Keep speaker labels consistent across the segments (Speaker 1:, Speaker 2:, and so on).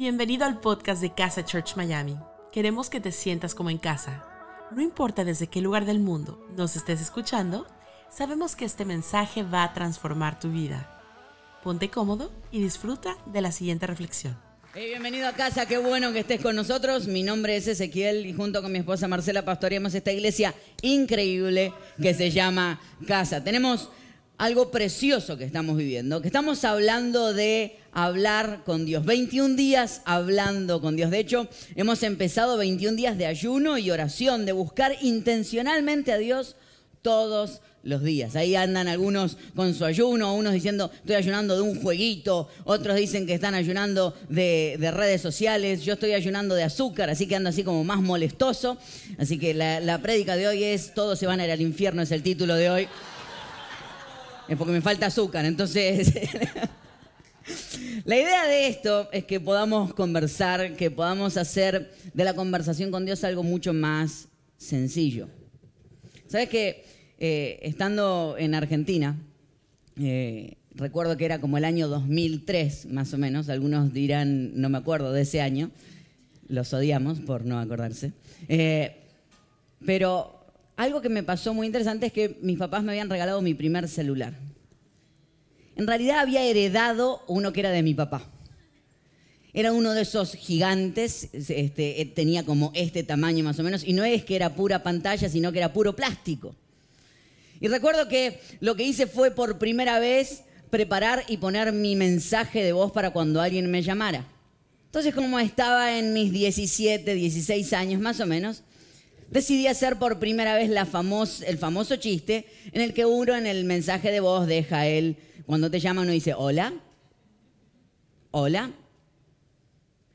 Speaker 1: Bienvenido al podcast de Casa Church Miami. Queremos que te sientas como en casa. No importa desde qué lugar del mundo nos estés escuchando, sabemos que este mensaje va a transformar tu vida. Ponte cómodo y disfruta de la siguiente reflexión.
Speaker 2: Hey, bienvenido a casa, qué bueno que estés con nosotros. Mi nombre es Ezequiel y junto con mi esposa Marcela pastoreamos esta iglesia increíble que se llama Casa. Tenemos algo precioso que estamos viviendo, que estamos hablando de hablar con Dios. 21 días hablando con Dios. De hecho, hemos empezado 21 días de ayuno y oración, de buscar intencionalmente a Dios todos los días. Ahí andan algunos con su ayuno, unos diciendo estoy ayunando de un jueguito, otros dicen que están ayunando de, redes sociales, yo estoy ayunando de azúcar, así que ando así como más molestoso. Así que la, la prédica de hoy es Todos se van a ir al infierno, es el título de hoy. Es porque me falta azúcar, entonces... La idea de esto es que podamos conversar, que podamos hacer de la conversación con Dios algo mucho más sencillo. ¿Sabes que eh, estando en Argentina, eh, recuerdo que era como el año 2003, más o menos, algunos dirán, no me acuerdo de ese año, los odiamos por no acordarse, eh, pero algo que me pasó muy interesante es que mis papás me habían regalado mi primer celular. En realidad había heredado uno que era de mi papá. Era uno de esos gigantes, este, tenía como este tamaño más o menos, y no es que era pura pantalla, sino que era puro plástico. Y recuerdo que lo que hice fue por primera vez preparar y poner mi mensaje de voz para cuando alguien me llamara. Entonces, como estaba en mis 17, 16 años más o menos, decidí hacer por primera vez el famoso chiste en el que uno en el mensaje de voz deja él, cuando te llama uno dice, hola, hola.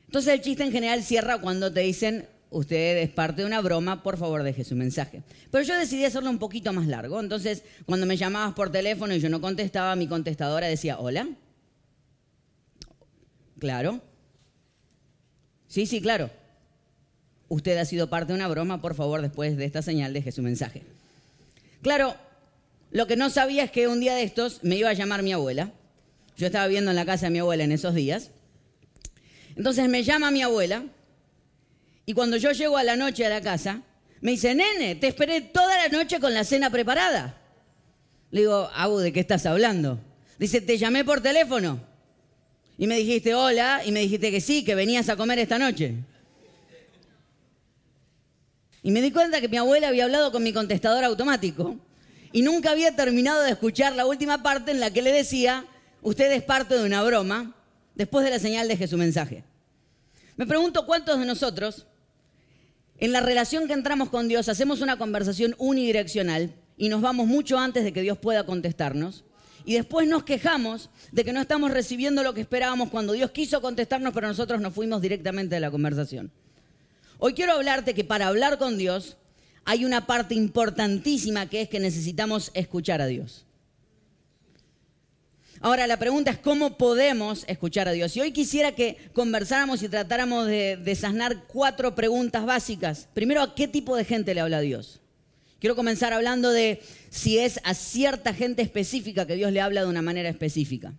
Speaker 2: Entonces el chiste en general cierra cuando te dicen, usted es parte de una broma, por favor deje su mensaje. Pero yo decidí hacerlo un poquito más largo. Entonces, cuando me llamabas por teléfono y yo no contestaba, mi contestadora decía, hola. Claro. Sí, sí, claro. Usted ha sido parte de una broma, por favor, después de esta señal deje su mensaje. Claro, lo que no sabía es que un día de estos me iba a llamar mi abuela. Yo estaba viendo en la casa de mi abuela en esos días. Entonces me llama mi abuela y cuando yo llego a la noche a la casa, me dice, nene, te esperé toda la noche con la cena preparada. Le digo, Abu, ¿de qué estás hablando? Dice, te llamé por teléfono. Y me dijiste hola, y me dijiste que sí, que venías a comer esta noche. Y me di cuenta que mi abuela había hablado con mi contestador automático y nunca había terminado de escuchar la última parte en la que le decía, usted es parte de una broma, después de la señal deje su mensaje. Me pregunto cuántos de nosotros en la relación que entramos con Dios hacemos una conversación unidireccional y nos vamos mucho antes de que Dios pueda contestarnos. Y después nos quejamos de que no estamos recibiendo lo que esperábamos cuando Dios quiso contestarnos, pero nosotros nos fuimos directamente de la conversación. Hoy quiero hablarte que para hablar con Dios hay una parte importantísima que es que necesitamos escuchar a Dios. Ahora, la pregunta es cómo podemos escuchar a Dios. Y hoy quisiera que conversáramos y tratáramos de desasnar cuatro preguntas básicas. Primero, ¿a qué tipo de gente le habla Dios? Quiero comenzar hablando de si es a cierta gente específica que Dios le habla de una manera específica.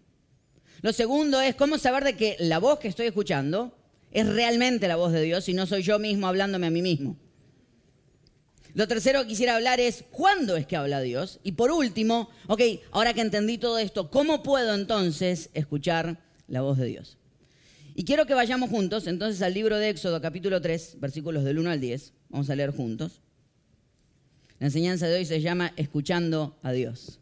Speaker 2: Lo segundo es cómo saber de que la voz que estoy escuchando es realmente la voz de Dios y no soy yo mismo hablándome a mí mismo. Lo tercero que quisiera hablar es cuándo es que habla Dios. Y por último, ok, ahora que entendí todo esto, ¿cómo puedo entonces escuchar la voz de Dios? Y quiero que vayamos juntos entonces al libro de Éxodo capítulo 3, versículos del 1 al 10. Vamos a leer juntos. La enseñanza de hoy se llama Escuchando a Dios.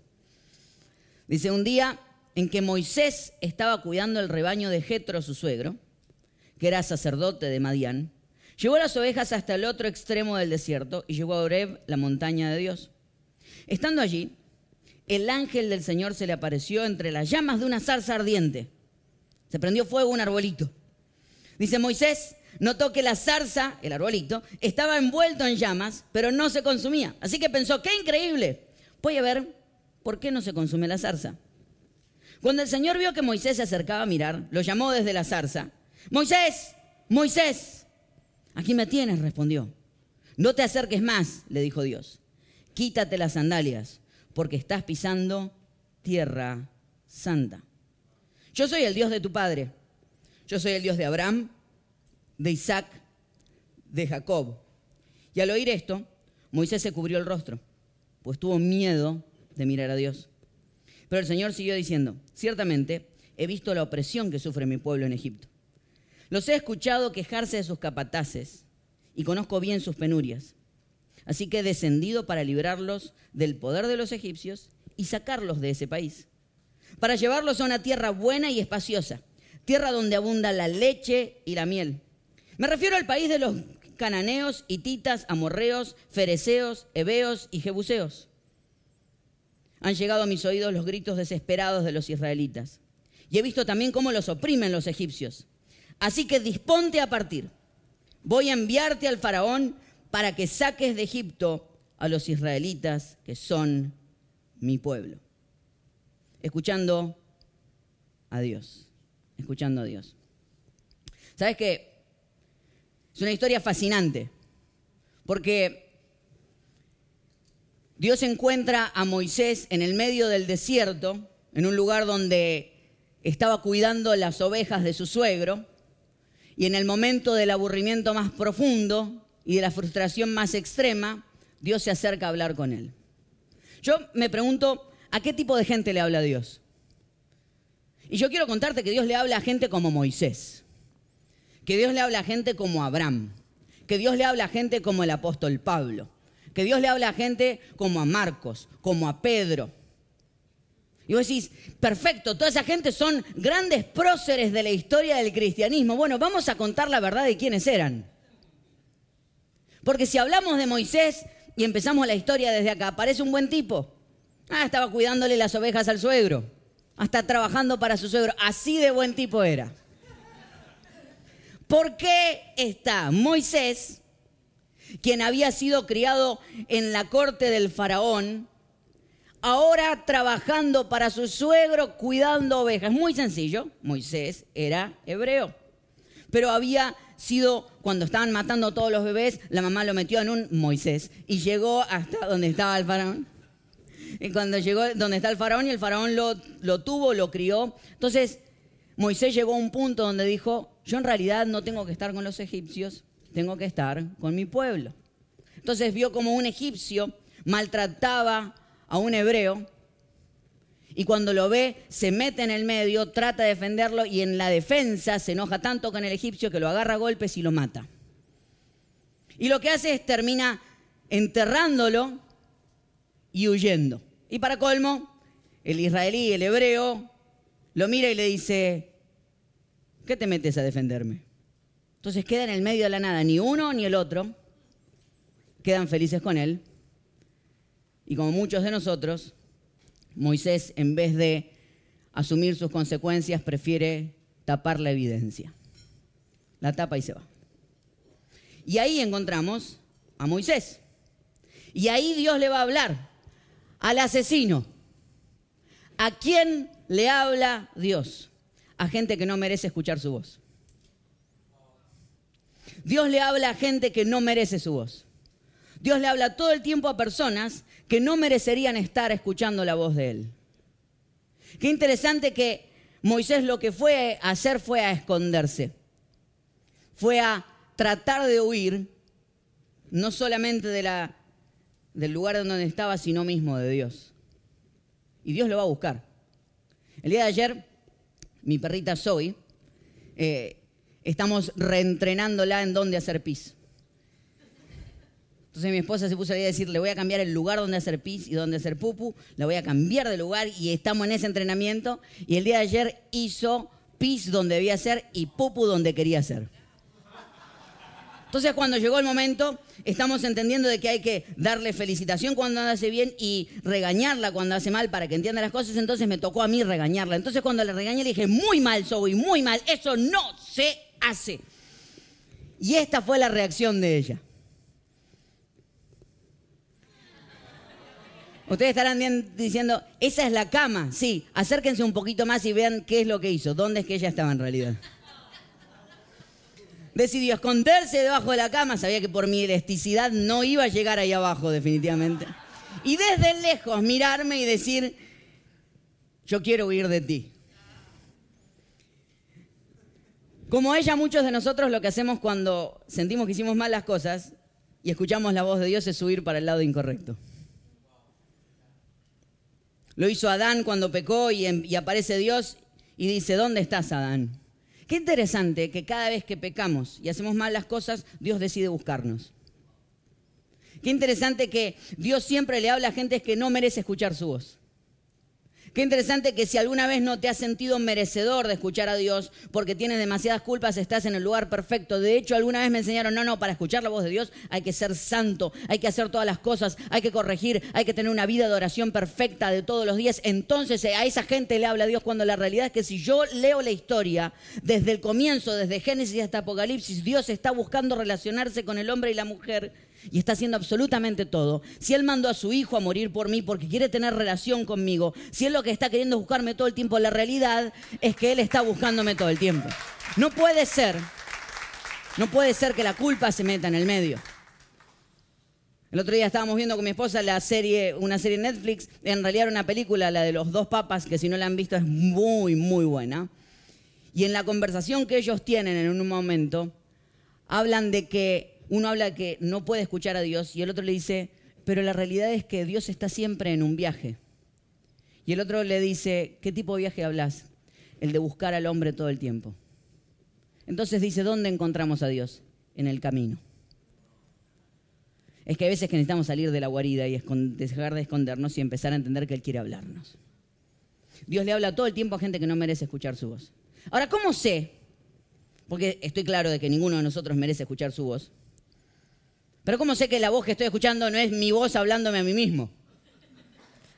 Speaker 2: Dice, un día en que Moisés estaba cuidando el rebaño de Jetro, su suegro, que era sacerdote de Madián, Llevó las ovejas hasta el otro extremo del desierto y llegó a Oreb, la montaña de Dios. Estando allí, el ángel del Señor se le apareció entre las llamas de una zarza ardiente. Se prendió fuego un arbolito. Dice Moisés, notó que la zarza, el arbolito, estaba envuelto en llamas, pero no se consumía. Así que pensó, qué increíble. Voy a ver por qué no se consume la zarza. Cuando el Señor vio que Moisés se acercaba a mirar, lo llamó desde la zarza. Moisés, Moisés. Aquí me tienes, respondió. No te acerques más, le dijo Dios. Quítate las sandalias, porque estás pisando tierra santa. Yo soy el Dios de tu padre. Yo soy el Dios de Abraham, de Isaac, de Jacob. Y al oír esto, Moisés se cubrió el rostro, pues tuvo miedo de mirar a Dios. Pero el Señor siguió diciendo, ciertamente he visto la opresión que sufre mi pueblo en Egipto. Los he escuchado quejarse de sus capataces y conozco bien sus penurias. Así que he descendido para librarlos del poder de los egipcios y sacarlos de ese país, para llevarlos a una tierra buena y espaciosa, tierra donde abunda la leche y la miel. Me refiero al país de los cananeos, hititas, amorreos, fereceos, heveos y jebuseos. Han llegado a mis oídos los gritos desesperados de los israelitas. Y he visto también cómo los oprimen los egipcios. Así que disponte a partir. Voy a enviarte al faraón para que saques de Egipto a los israelitas que son mi pueblo. Escuchando a Dios. Escuchando a Dios. ¿Sabes qué? Es una historia fascinante. Porque Dios encuentra a Moisés en el medio del desierto, en un lugar donde estaba cuidando las ovejas de su suegro, y en el momento del aburrimiento más profundo y de la frustración más extrema, Dios se acerca a hablar con él. Yo me pregunto, ¿a qué tipo de gente le habla Dios? Y yo quiero contarte que Dios le habla a gente como Moisés, que Dios le habla a gente como Abraham, que Dios le habla a gente como el apóstol Pablo, que Dios le habla a gente como a Marcos, como a Pedro, y vos decís, perfecto, toda esa gente son grandes próceres de la historia del cristianismo. Bueno, vamos a contar la verdad de quiénes eran. Porque si hablamos de Moisés y empezamos la historia desde acá, parece un buen tipo. Ah, estaba cuidándole las ovejas al suegro. Hasta trabajando para su suegro. Así de buen tipo era. ¿Por qué está Moisés, quien había sido criado en la corte del faraón, ahora trabajando para su suegro cuidando ovejas. Muy sencillo, Moisés era hebreo, pero había sido, cuando estaban matando a todos los bebés, la mamá lo metió en un Moisés y llegó hasta donde estaba el faraón. Y cuando llegó donde está el faraón y el faraón lo, lo tuvo, lo crió. Entonces, Moisés llegó a un punto donde dijo, yo en realidad no tengo que estar con los egipcios, tengo que estar con mi pueblo. Entonces vio como un egipcio maltrataba a un hebreo y cuando lo ve se mete en el medio, trata de defenderlo y en la defensa se enoja tanto con el egipcio que lo agarra a golpes y lo mata. Y lo que hace es termina enterrándolo y huyendo. Y para colmo, el israelí, el hebreo, lo mira y le dice, ¿qué te metes a defenderme? Entonces queda en el medio de la nada, ni uno ni el otro quedan felices con él y como muchos de nosotros, Moisés, en vez de asumir sus consecuencias, prefiere tapar la evidencia. La tapa y se va. Y ahí encontramos a Moisés. Y ahí Dios le va a hablar al asesino. ¿A quién le habla Dios? A gente que no merece escuchar su voz. Dios le habla a gente que no merece su voz. Dios le habla todo el tiempo a personas que no merecerían estar escuchando la voz de Él. Qué interesante que Moisés lo que fue a hacer fue a esconderse. Fue a tratar de huir, no solamente de la, del lugar donde estaba, sino mismo de Dios. Y Dios lo va a buscar. El día de ayer, mi perrita Zoe, eh, estamos reentrenándola en dónde hacer pis. Entonces mi esposa se puso a decir, le voy a cambiar el lugar donde hacer pis y donde hacer pupu, la voy a cambiar de lugar y estamos en ese entrenamiento. Y el día de ayer hizo pis donde debía ser y pupu donde quería ser. Entonces cuando llegó el momento, estamos entendiendo de que hay que darle felicitación cuando hace bien y regañarla cuando hace mal para que entienda las cosas. Entonces me tocó a mí regañarla. Entonces cuando le regañé le dije, muy mal Zoe, muy mal, eso no se hace. Y esta fue la reacción de ella. Ustedes estarán diciendo, esa es la cama. Sí, acérquense un poquito más y vean qué es lo que hizo, dónde es que ella estaba en realidad. Decidió esconderse debajo de la cama, sabía que por mi elasticidad no iba a llegar ahí abajo definitivamente. Y desde lejos mirarme y decir, yo quiero huir de ti. Como ella, muchos de nosotros lo que hacemos cuando sentimos que hicimos mal las cosas y escuchamos la voz de Dios es subir para el lado incorrecto. Lo hizo Adán cuando pecó y, aparece Dios y dice, ¿dónde estás, Adán? Qué interesante que cada vez que pecamos y hacemos mal las cosas, Dios decide buscarnos. Qué interesante que Dios siempre le habla a gente que no merece escuchar su voz. Qué interesante que si alguna vez no te has sentido merecedor de escuchar a Dios porque tienes demasiadas culpas, estás en el lugar perfecto. De hecho, alguna vez me enseñaron, no, no, para escuchar la voz de Dios hay que ser santo, hay que hacer todas las cosas, hay que corregir, hay que tener una vida de oración perfecta de todos los días. Entonces a esa gente le habla Dios cuando la realidad es que si yo leo la historia desde el comienzo, desde Génesis hasta Apocalipsis, Dios está buscando relacionarse con el hombre y la mujer y está haciendo absolutamente todo, si Él mandó a su hijo a morir por mí porque quiere tener relación conmigo, si Él lo que está queriendo buscarme todo el tiempo, la realidad es que Él está buscándome todo el tiempo. No puede ser, no puede ser que la culpa se meta en el medio. El otro día estábamos viendo con mi esposa la serie, una serie Netflix, en realidad era una película, la de los dos papas, que si no la han visto es muy, muy buena. Y en la conversación que ellos tienen en un momento, hablan de que uno habla que no puede escuchar a Dios y el otro le dice, pero la realidad es que Dios está siempre en un viaje. Y el otro le dice, ¿qué tipo de viaje hablas? El de buscar al hombre todo el tiempo. Entonces dice, ¿dónde encontramos a Dios? En el camino. Es que a veces que necesitamos salir de la guarida y dejar de escondernos y empezar a entender que Él quiere hablarnos. Dios le habla todo el tiempo a gente que no merece escuchar su voz. Ahora, ¿cómo sé? Porque estoy claro de que ninguno de nosotros merece escuchar su voz. Pero ¿cómo sé que la voz que estoy escuchando no es mi voz hablándome a mí mismo?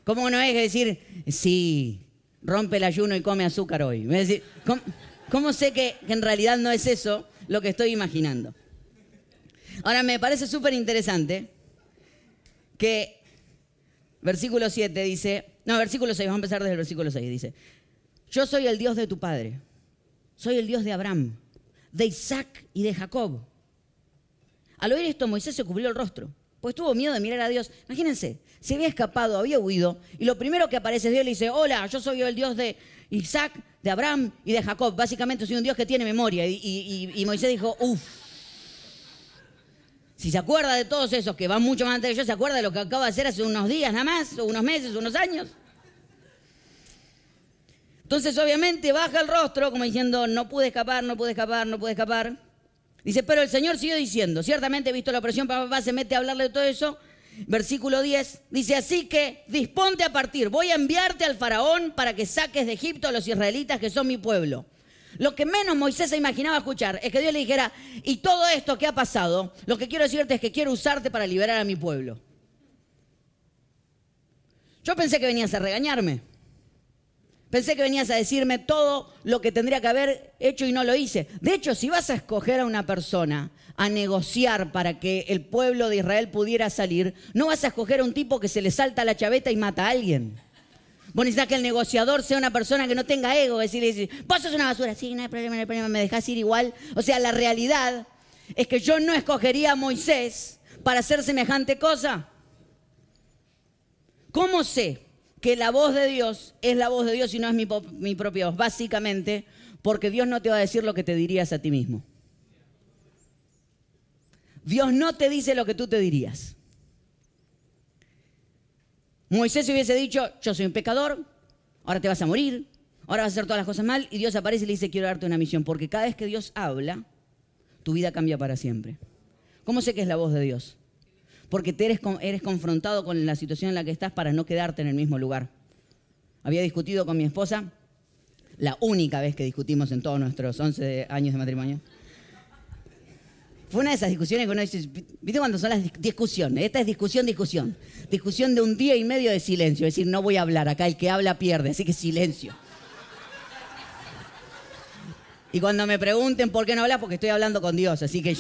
Speaker 2: ¿Cómo no es decir, sí, rompe el ayuno y come azúcar hoy? ¿cómo, sé que, en realidad no es eso lo que estoy imaginando? Ahora, me parece súper interesante que versículo 7 dice, no, versículo 6, vamos a empezar desde el versículo 6, dice, yo soy el Dios de tu padre, soy el Dios de Abraham, de Isaac y de Jacob. Al oír esto, Moisés se cubrió el rostro, pues tuvo miedo de mirar a Dios. Imagínense, se había escapado, había huido, y lo primero que aparece es Dios le dice, hola, yo soy el Dios de Isaac, de Abraham y de Jacob. Básicamente soy un Dios que tiene memoria. Y, Moisés dijo, uff. Si se acuerda de todos esos que van mucho más antes de yo, se acuerda de lo que acaba de hacer hace unos días nada más, o unos meses, unos años. Entonces, obviamente, baja el rostro como diciendo, no pude escapar, no pude escapar, no pude escapar. Dice, pero el Señor siguió diciendo, ciertamente he visto la opresión, papá se mete a hablarle de todo eso. Versículo 10 dice, así que disponte a partir, voy a enviarte al faraón para que saques de Egipto a los israelitas que son mi pueblo. Lo que menos Moisés se imaginaba escuchar es que Dios le dijera, y todo esto que ha pasado, lo que quiero decirte es que quiero usarte para liberar a mi pueblo. Yo pensé que venías a regañarme. Pensé que venías a decirme todo lo que tendría que haber hecho y no lo hice. De hecho, si vas a escoger a una persona a negociar para que el pueblo de Israel pudiera salir, no vas a escoger a un tipo que se le salta la chaveta y mata a alguien. Vos necesitas que el negociador sea una persona que no tenga ego, decirle, vos sos una basura, sí, no hay problema, no hay problema, me dejás ir igual. O sea, la realidad es que yo no escogería a Moisés para hacer semejante cosa. ¿Cómo sé que la voz de Dios es la voz de Dios y no es mi, mi propia voz, básicamente porque Dios no te va a decir lo que te dirías a ti mismo. Dios no te dice lo que tú te dirías. Moisés hubiese dicho, yo soy un pecador, ahora te vas a morir, ahora vas a hacer todas las cosas mal, y Dios aparece y le dice, quiero darte una misión, porque cada vez que Dios habla, tu vida cambia para siempre. ¿Cómo sé que es la voz de Dios? Porque te eres, confrontado con la situación en la que estás para no quedarte en el mismo lugar. Había discutido con mi esposa, la única vez que discutimos en todos nuestros 11 años de matrimonio. Fue una de esas discusiones que uno dice, ¿viste cuando son las discusiones? Esta es discusión, discusión. Discusión de un día y medio de silencio. Es decir, no voy a hablar, acá el que habla pierde, así que silencio. Y cuando me pregunten por qué no hablas, porque estoy hablando con Dios, así que...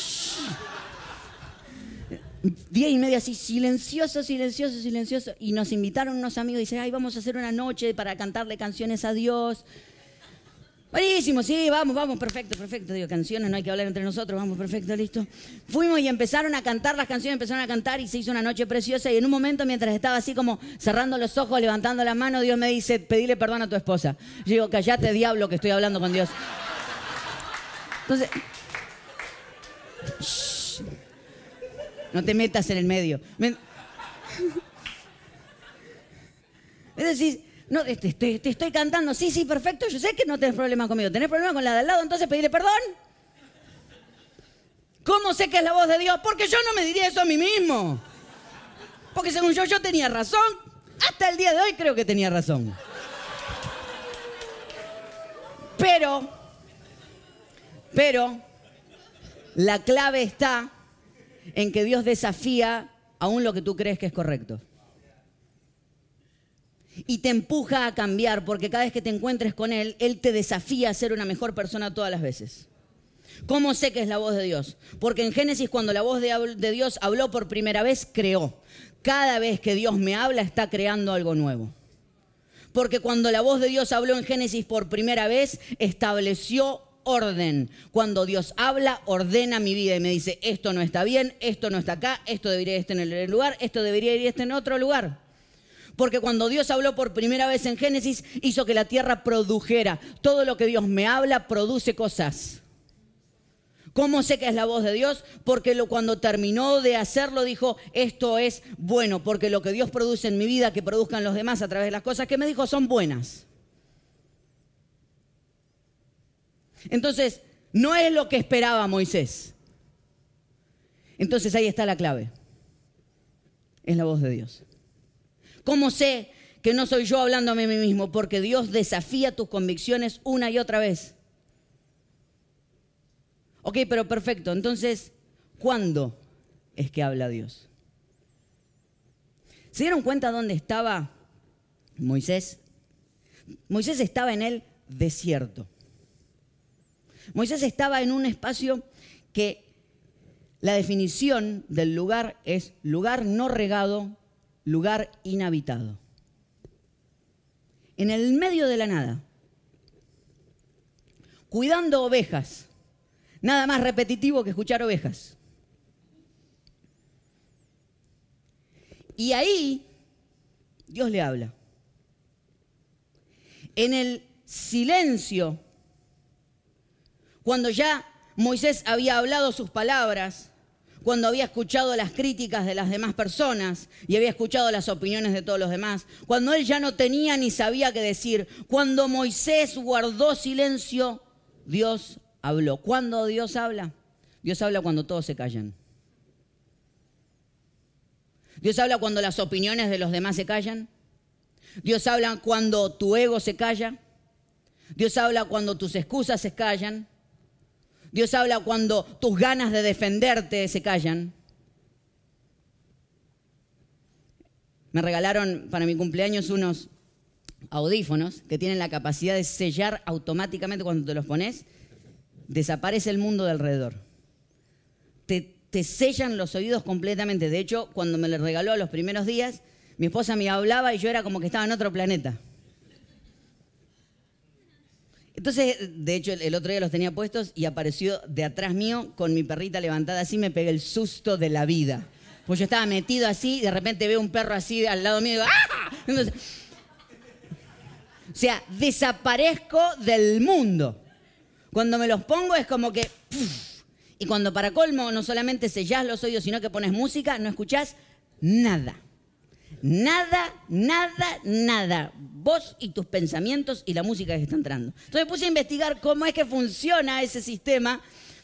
Speaker 2: día y media así, silencioso, silencioso, silencioso. Y nos invitaron unos amigos y dicen, ay, vamos a hacer una noche para cantarle canciones a Dios. Buenísimo, sí, vamos, vamos, perfecto, perfecto. Digo, canciones, no hay que hablar entre nosotros, vamos, perfecto, listo. Fuimos y empezaron a cantar las canciones, empezaron a cantar y se hizo una noche preciosa. Y en un momento, mientras estaba así como cerrando los ojos, levantando la mano, Dios me dice, pedile perdón a tu esposa. Yo digo, callate, diablo, que estoy hablando con Dios. Entonces, no te metas en el medio. Es decir, no, te, estoy cantando, sí, sí, perfecto, yo sé que no tenés problema conmigo, tenés problema con la de al lado, entonces pedirle perdón. ¿Cómo sé que es la voz de Dios? Porque yo no me diría eso a mí mismo. Porque según yo, yo tenía razón. Hasta el día de hoy creo que tenía razón. Pero, pero, la clave está en que Dios desafía aún lo que tú crees que es correcto. Y te empuja a cambiar porque cada vez que te encuentres con Él, Él te desafía a ser una mejor persona todas las veces. ¿Cómo sé que es la voz de Dios? Porque en Génesis cuando la voz de, Dios habló por primera vez, creó. Cada vez que Dios me habla, está creando algo nuevo. Porque cuando la voz de Dios habló en Génesis por primera vez, estableció orden. Cuando Dios habla, ordena mi vida y me dice, esto no está bien, esto no está acá, esto debería estar en el lugar, esto debería ir en otro lugar. Porque cuando Dios habló por primera vez en Génesis, hizo que la tierra produjera. Todo lo que Dios me habla produce cosas. ¿Cómo sé que es la voz de Dios? Porque cuando terminó de hacerlo dijo, esto es bueno, porque lo que Dios produce en mi vida, que produzcan los demás a través de las cosas que me dijo, son buenas. Entonces, no es lo que esperaba Moisés. Entonces ahí está la clave. Es la voz de Dios. ¿Cómo sé que no soy yo hablándome a mí mismo? Porque Dios desafía tus convicciones una y otra vez. Ok, pero perfecto. Entonces, ¿cuándo es que habla Dios? ¿Se dieron cuenta dónde estaba Moisés? Moisés estaba en el desierto. Moisés estaba en un espacio que la definición del lugar es lugar no regado, lugar inhabitado. En el medio de la nada, cuidando ovejas Nada más repetitivo que escuchar ovejas. Y ahí Dios le habla. En el silencio, cuando ya Moisés había hablado sus palabras, cuando había escuchado las críticas de las demás personas y había escuchado las opiniones de todos los demás, cuando él ya no tenía ni sabía qué decir, cuando Moisés guardó silencio, Dios habló. ¿Cuándo Dios habla? Dios habla cuando todos se callan. Dios habla cuando las opiniones de los demás se callan. Dios habla cuando tu ego se calla. Dios habla cuando tus excusas se callan. Dios habla cuando tus ganas de defenderte se callan. Me regalaron para mi cumpleaños unos audífonos que tienen la capacidad de sellar automáticamente cuando te los pones desaparece el mundo de alrededor. Te, sellan los oídos completamente. De hecho, cuando me lo regaló a los primeros días, mi esposa me hablaba y yo era como que estaba en otro planeta. Entonces, de hecho, el otro día los tenía puestos y apareció de atrás mío con mi perrita levantada así, me pegué el susto de la vida. Pues yo estaba metido así, y de repente veo un perro así al lado mío y digo, ¡ah! o sea, desaparezco del mundo. Cuando me los pongo es como que... y cuando para colmo no solamente sellás los oídos, sino que pones música, no escuchás nada. Nada, nada, nada. Vos y tus pensamientos y la música que está entrando. Entonces puse a investigar cómo es que funciona ese sistema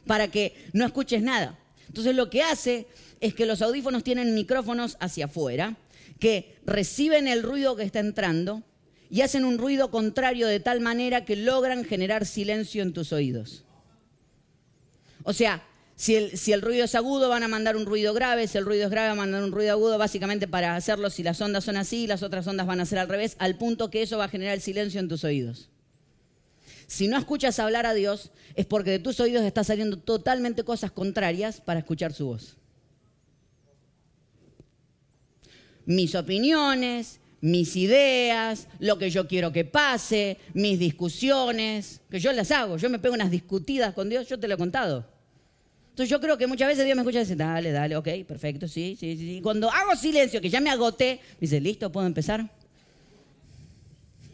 Speaker 2: para que no escuches nada. Entonces lo que hace es que los audífonos tienen micrófonos hacia afuera, que reciben el ruido que está entrando y hacen un ruido contrario de tal manera que logran generar silencio en tus oídos. O sea, si el, ruido es agudo, van a mandar un ruido grave. Si el ruido es grave, van a mandar un ruido agudo, básicamente para hacerlo. Si las ondas son así, las otras ondas van a ser al revés, al punto que eso va a generar el silencio en tus oídos. Si no escuchas hablar a Dios, es porque de tus oídos está saliendo totalmente cosas contrarias para escuchar su voz. Mis opiniones, mis ideas, lo que yo quiero que pase, mis discusiones, que yo las hago. Yo me pego unas discutidas con Dios, yo te lo he contado. Entonces yo creo que muchas veces Dios me escucha y dice, dale, dale, ok, perfecto, sí, sí, sí. Cuando hago silencio, que ya me agoté, me dice, listo, ¿puedo empezar?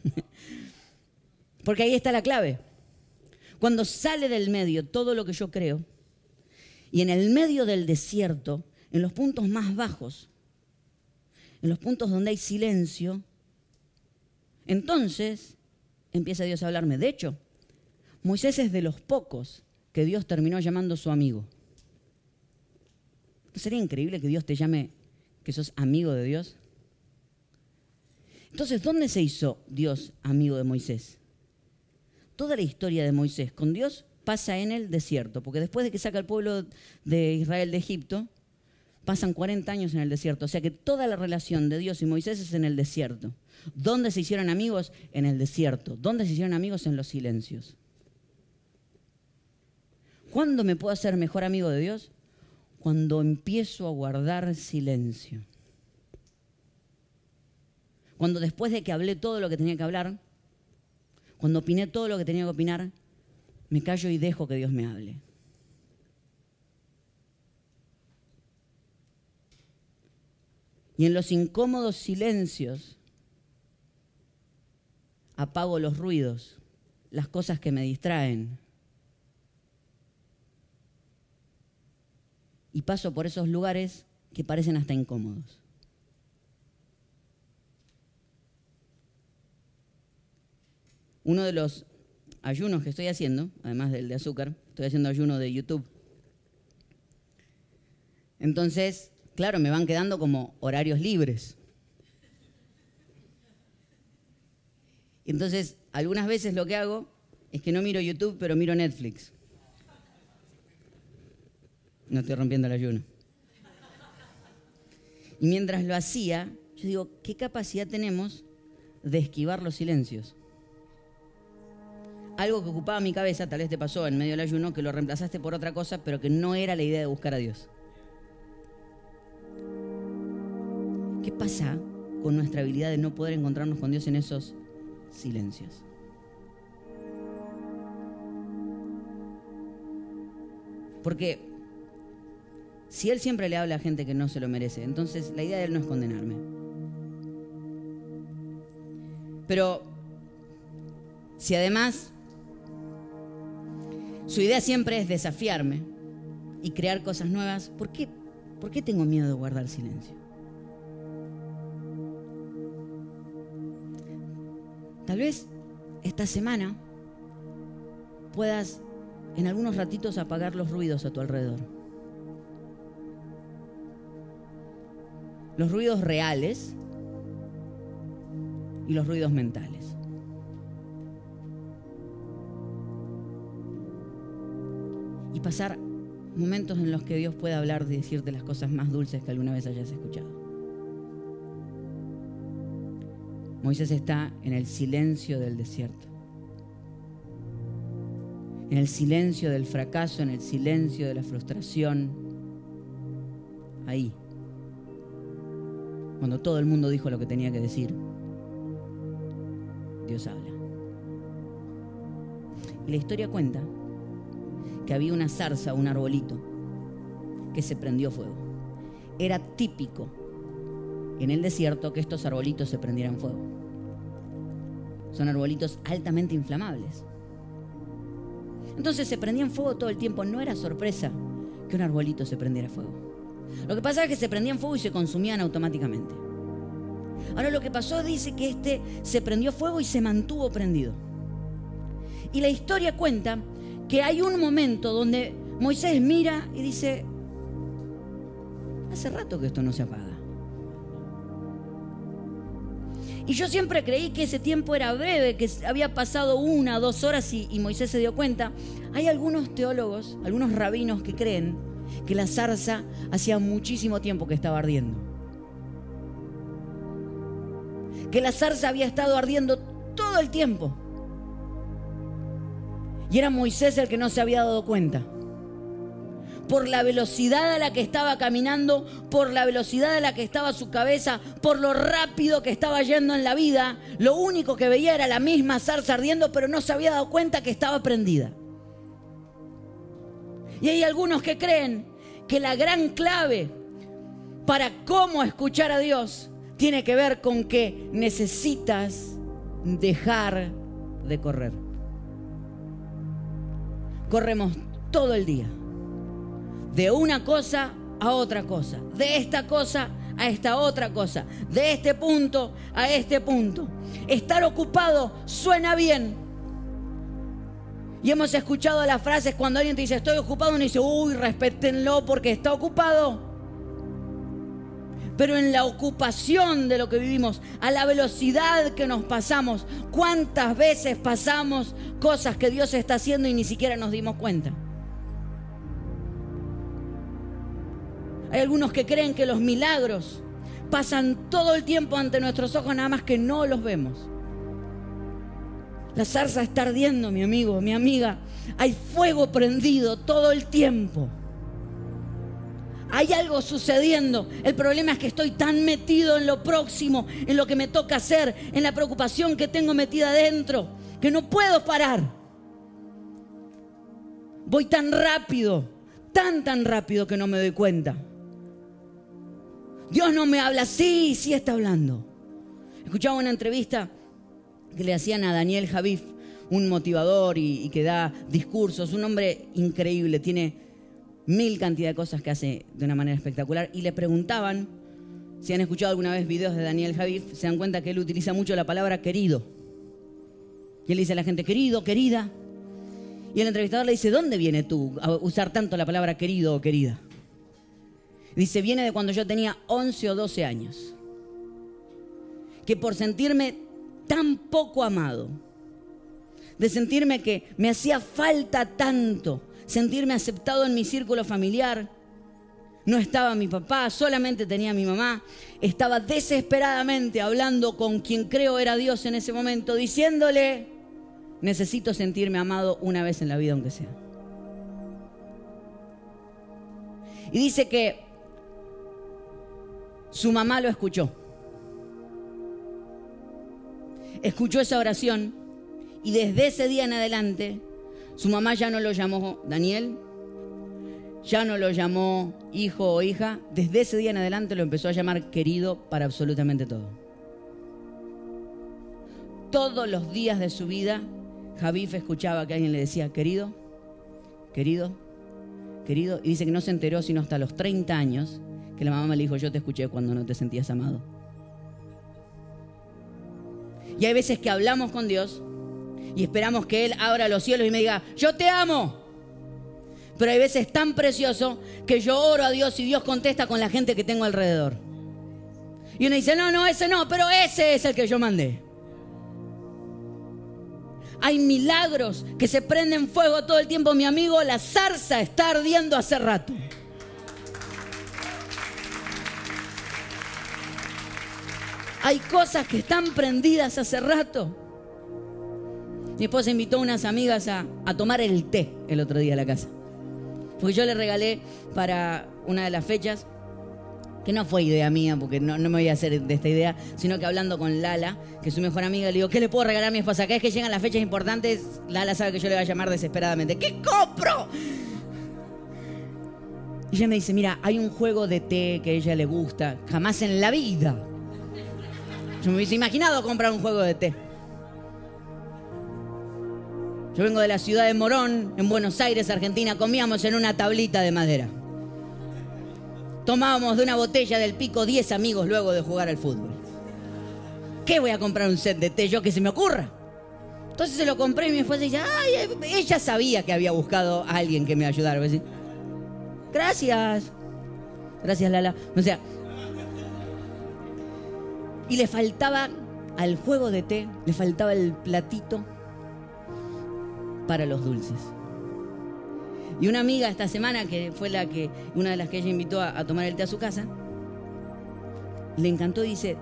Speaker 2: Porque ahí está la clave. Cuando sale del medio todo lo que yo creo, y en el medio del desierto, en los puntos más bajos, en los puntos donde hay silencio, entonces empieza Dios a hablarme. De hecho, Moisés es de los pocos que Dios terminó llamando su amigo. ¿No sería increíble que Dios te llame que sos amigo de Dios? Entonces, ¿dónde se hizo Dios amigo de Moisés? Toda la historia de Moisés con Dios pasa en el desierto, porque después de que saca el pueblo de Israel de Egipto, pasan 40 años en el desierto. O sea que toda la relación de Dios y Moisés es en el desierto. ¿Dónde se hicieron amigos? En el desierto. ¿Dónde se hicieron amigos? En los silencios. ¿Cuándo me puedo hacer mejor amigo de Dios? Cuando empiezo a guardar silencio. Cuando después de que hablé todo lo que tenía que hablar, cuando opiné todo lo que tenía que opinar, me callo y dejo que Dios me hable. Y en los incómodos silencios apago los ruidos, las cosas que me distraen. Y paso por esos lugares que parecen hasta incómodos. Uno de los ayunos que estoy haciendo, además del de azúcar, estoy haciendo ayuno de YouTube. Entonces, claro, me van quedando como horarios libres. Entonces, algunas veces lo que hago es que no miro YouTube, pero miro Netflix. No estoy rompiendo el ayuno. Y mientras lo hacía, yo digo, ¿qué capacidad tenemos de esquivar los silencios? Algo que ocupaba mi cabeza, tal vez te pasó en medio del ayuno, que lo reemplazaste por otra cosa, pero que no era la idea de buscar a Dios. ¿Qué pasa con nuestra habilidad de no poder encontrarnos con Dios en esos silencios? Porque si Él siempre le habla a gente que no se lo merece, entonces la idea de Él no es condenarme. Pero si además su idea siempre es desafiarme y crear cosas nuevas, ¿por qué, ¿por qué tengo miedo de guardar silencio? Tal vez esta semana puedas en algunos ratitos apagar los ruidos a tu alrededor. Los ruidos reales y los ruidos mentales. Y pasar momentos en los que Dios pueda hablar y decirte las cosas más dulces que alguna vez hayas escuchado. Moisés está en el silencio del desierto. En el silencio del fracaso, en el silencio de la frustración. Ahí. Cuando todo el mundo dijo lo que tenía que decir. Dios habla. Y la historia cuenta que había una zarza, un arbolito, que se prendió fuego. Era típico en el desierto que estos arbolitos se prendieran fuego. Son arbolitos altamente inflamables. Entonces se prendían fuego todo el tiempo. No era sorpresa que un arbolito se prendiera fuego. Lo que pasa es que se prendían fuego y se consumían automáticamente. Ahora lo que pasó dice que este se prendió fuego y se mantuvo prendido. Y la historia cuenta que hay un momento donde Moisés mira y dice, hace rato que esto no se apaga. Y yo siempre creí que ese tiempo era breve, que había pasado una, dos horas y, Moisés se dio cuenta. Hay algunos teólogos, algunos rabinos que creen que la zarza hacía muchísimo tiempo que estaba ardiendo. Que la zarza había estado ardiendo todo el tiempo. Y era Moisés el que no se había dado cuenta por la velocidad a la que estaba caminando, por la velocidad a la que estaba su cabeza, por lo rápido que estaba yendo en la vida, lo único que veía era la misma zarza ardiendo, pero no se había dado cuenta que estaba prendida. Y hay algunos que creen que la gran clave para cómo escuchar a Dios tiene que ver con que necesitas dejar de correr. corremos todo el día. De una cosa a otra cosa. De esta cosa a esta otra cosa. De este punto a este punto. Estar ocupado suena bien. Y hemos escuchado las frases cuando alguien te dice estoy ocupado, uno dice, uy, respétenlo porque está ocupado. Pero en la ocupación de lo que vivimos, a la velocidad que nos pasamos, ¿cuántas veces pasamos cosas que Dios está haciendo y ni siquiera nos dimos cuenta? Hay algunos que creen que los milagros pasan todo el tiempo ante nuestros ojos, nada más que no los vemos. La zarza está ardiendo, mi amigo, mi amiga. Hay fuego prendido todo el tiempo. Hay algo sucediendo. El problema es que estoy tan metido en lo próximo, en lo que me toca hacer, en la preocupación que tengo metida adentro, que no puedo parar. Voy tan rápido, tan, tan rápido que no me doy cuenta. Dios no me habla, sí, sí está hablando. Escuchaba una entrevista que le hacían a Daniel Javif, un motivador y, que da discursos, un hombre increíble, tiene mil cantidad de cosas que hace de una manera espectacular. Y le preguntaban, si han escuchado alguna vez videos de Daniel Javif, se dan cuenta que él utiliza mucho la palabra querido. Y él dice a la gente, querido, querida. Y el entrevistador le dice, ¿dónde viene tú a usar tanto la palabra querido o querida? Dice, viene de cuando yo tenía 11 o 12 años. Que por sentirme tan poco amado, de sentirme que me hacía falta tanto, sentirme aceptado en mi círculo familiar, no estaba mi papá, solamente tenía mi mamá. Estaba desesperadamente hablando con quien creo era Dios en ese momento, diciéndole, necesito sentirme amado una vez en la vida, aunque sea. Y dice que su mamá lo escuchó. Escuchó esa oración y desde ese día en adelante su mamá ya no lo llamó Daniel, ya no lo llamó hijo o hija, desde ese día en adelante lo empezó a llamar querido para absolutamente todo. Todos los días de su vida, Javif escuchaba que alguien le decía, querido, querido, querido, y dice que no se enteró sino hasta los 30 años que la mamá le dijo, yo te escuché cuando no te sentías amado. Y hay veces que hablamos con Dios y esperamos que Él abra los cielos y me diga, yo te amo. Pero hay veces tan precioso que yo oro a Dios y Dios contesta con la gente que tengo alrededor. Y uno dice, no, no, ese no, pero ese es el que yo mandé. Hay milagros que se prenden fuego todo el tiempo, mi amigo. La zarza está ardiendo hace rato. Hay cosas que están prendidas hace rato. Mi esposa invitó a unas amigas a, tomar el té el otro día a la casa. Porque yo le regalé para una de las fechas, que no fue idea mía, porque no, me voy a hacer de esta idea, sino que hablando con Lala, que es su mejor amiga, le digo, ¿qué le puedo regalar a mi esposa? Cada vez que llegan las fechas importantes, Lala sabe que yo le voy a llamar desesperadamente. ¿Qué compro? Y ella me dice, mira, hay un juego de té que a ella le gusta, jamás en la vida me hubiese imaginado comprar un juego de té. Yo vengo de la ciudad de Morón, en Buenos Aires, Argentina. Comíamos en una tablita de madera. Tomábamos de una botella del pico 10 amigos luego de jugar al fútbol. ¿Qué voy a comprar un set de té yo que se me ocurra? Entonces se lo compré y mi esposa dice, ay, ella sabía que había buscado a alguien que me ayudara. Gracias. Gracias, Lala. O sea, y le faltaba al juego de té, le faltaba el platito para los dulces. Y una amiga esta semana, que fue la que, una de las que ella invitó a, a tomar el té a su casa, le encantó, dice,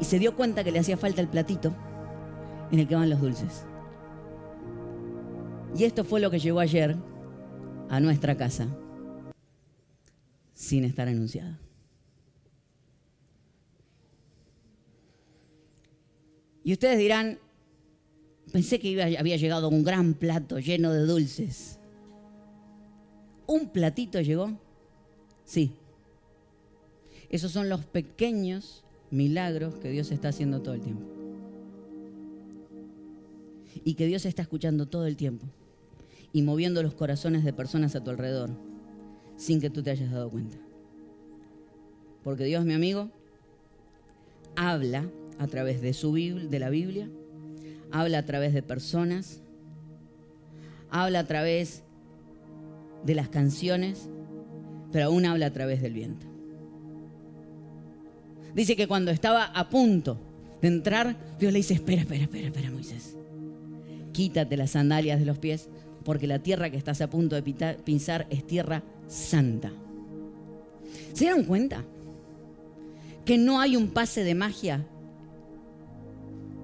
Speaker 2: y se dio cuenta que le hacía falta el platito en el que van los dulces. Y esto fue lo que llegó ayer a nuestra casa, sin estar anunciado. Y ustedes dirán, pensé que había llegado un gran plato lleno de dulces. ¿Un platito llegó? Sí. Esos son los pequeños milagros que Dios está haciendo todo el tiempo. Y que Dios está escuchando todo el tiempo. y moviendo los corazones de personas a tu alrededor sin que tú te hayas dado cuenta. Porque Dios, mi amigo, habla a través de su la Biblia, habla a través de personas, habla a través de las canciones, pero aún habla a través del viento. Dice que cuando estaba a punto de entrar, Dios le dice, espera, espera, espera, espera, Moisés. Quítate las sandalias de los pies, porque la tierra que estás a punto de pisar es tierra santa. ¿Se dieron cuenta? Que no hay un pase de magia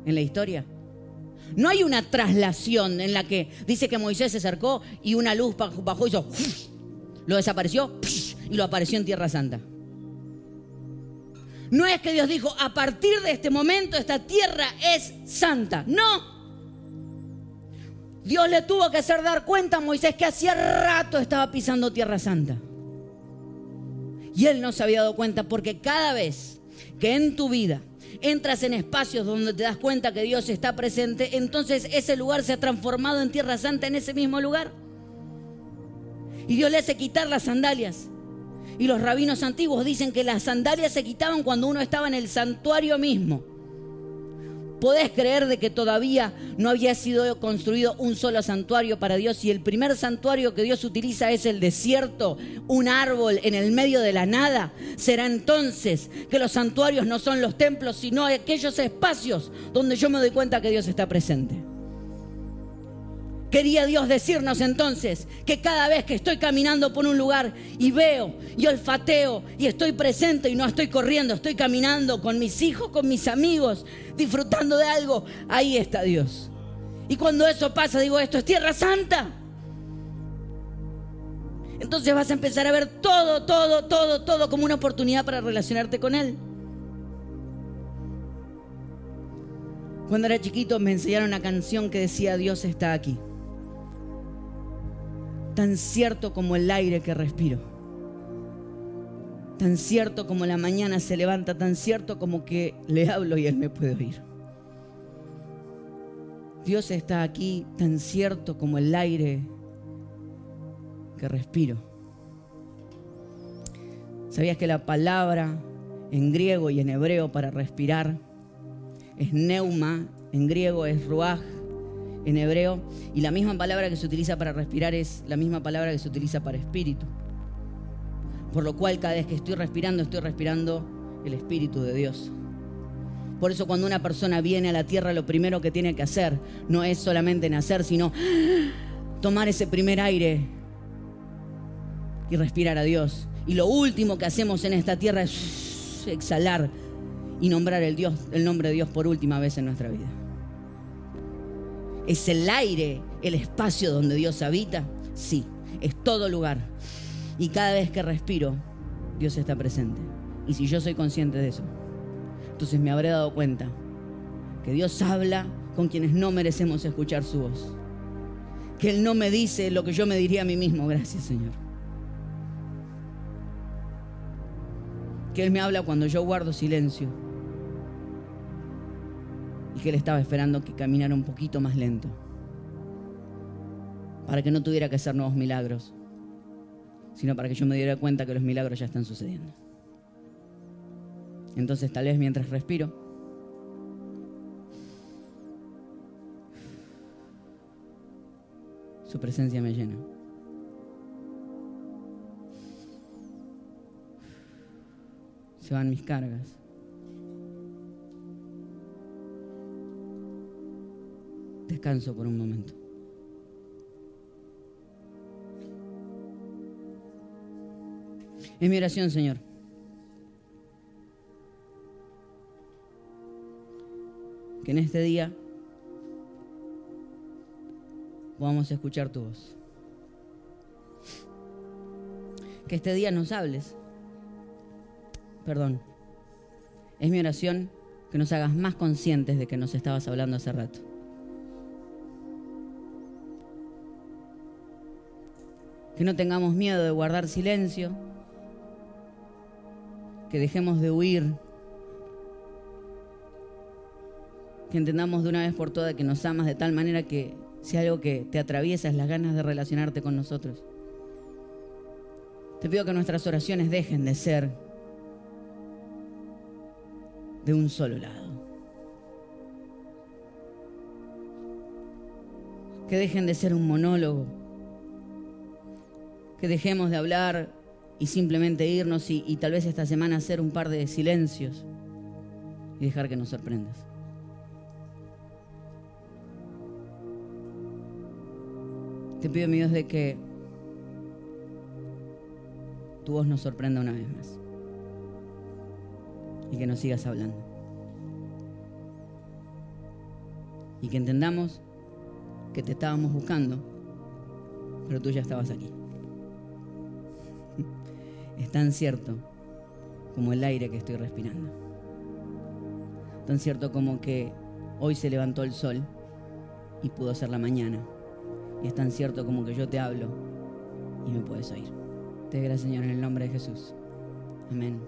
Speaker 2: en la historia. No hay una traslación en la que dice que Moisés se acercó y una luz bajó y hizo, lo desapareció y lo apareció en Tierra Santa. No es que Dios dijo, a partir de este momento esta tierra es santa. No. Dios le tuvo que hacer dar cuenta a Moisés que hacía rato estaba pisando Tierra Santa. Y él no se había dado cuenta porque cada vez que en tu vida entras en espacios donde te das cuenta que Dios está presente, entonces ese lugar se ha transformado en Tierra Santa en ese mismo lugar. Y Dios le hace quitar las sandalias. Y los rabinos antiguos dicen que las sandalias se quitaban cuando uno estaba en el santuario mismo. ¿Podés creer de que todavía no había sido construido un solo santuario para Dios y el primer santuario que Dios utiliza es el desierto, un árbol en el medio de la nada? Será entonces que los santuarios no son los templos, sino aquellos espacios donde yo me doy cuenta que Dios está presente. Quería Dios decirnos entonces que cada vez que estoy caminando por un lugar y veo y olfateo y estoy presente y no estoy corriendo, estoy caminando con mis hijos, con mis amigos, disfrutando de algo, ahí está Dios. Y cuando eso pasa, digo, esto es tierra santa. Entonces vas a empezar a ver todo, todo, todo, todo como una oportunidad para relacionarte con Él. Cuando era chiquito me enseñaron una canción que decía Dios está aquí tan cierto como el aire que respiro, tan cierto como la mañana se levanta, tan cierto como que le hablo y Él me puede oír. Dios está aquí tan cierto como el aire que respiro. ¿Sabías que la palabra en griego y en hebreo para respirar es neuma, en griego es ruaj, en hebreo, y la misma palabra que se utiliza para respirar es la misma palabra que se utiliza para espíritu. Por lo cual cada vez que estoy respirando, estoy respirando el Espíritu de Dios. Por eso cuando una persona viene a la tierra, lo primero que tiene que hacer no es solamente nacer, sino tomar ese primer aire y respirar a Dios. Y lo último que hacemos en esta tierra es exhalar y nombrar el, Dios, el nombre de Dios por última vez en nuestra vida. ¿Es el aire el espacio donde Dios habita? Sí, es todo lugar. Y cada vez que respiro, Dios está presente. Y si yo soy consciente de eso, entonces me habré dado cuenta que Dios habla con quienes no merecemos escuchar su voz. Que Él no me dice lo que yo me diría a mí mismo, gracias Señor. Que Él me habla cuando yo guardo silencio que él estaba esperando que caminara un poquito más lento para que no tuviera que hacer nuevos milagros, sino para que yo me diera cuenta que los milagros ya están sucediendo. Entonces tal vez mientras respiro, su presencia me llena. Se van mis cargas. Descanso por un momento. Es mi oración, Señor. Que en este día podamos escuchar tu voz. Que este día nos hables. Perdón. Es mi oración que nos hagas más conscientes de que nos estabas hablando hace rato. Que no tengamos miedo de guardar silencio, que dejemos de huir, que entendamos de una vez por todas que nos amas de tal manera que si algo que te atraviesa es las ganas de relacionarte con nosotros. Te pido que nuestras oraciones dejen de ser de un solo lado. Que dejen de ser un monólogo. Que dejemos de hablar y simplemente irnos y, tal vez esta semana hacer un par de silencios y dejar que nos sorprendas. Te pido, mi Dios, de que tu voz nos sorprenda una vez más y que nos sigas hablando. Y que entendamos que te estábamos buscando, pero tú ya estabas aquí. Es tan cierto como el aire que estoy respirando. Tan cierto como que hoy se levantó el sol y pudo ser la mañana. Y es tan cierto como que yo te hablo y me puedes oír. Te gracias, Señor, en el nombre de Jesús. Amén.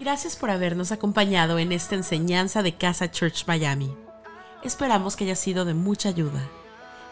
Speaker 1: Gracias por habernos acompañado en esta enseñanza de Casa Church Miami. Esperamos que haya sido de mucha ayuda.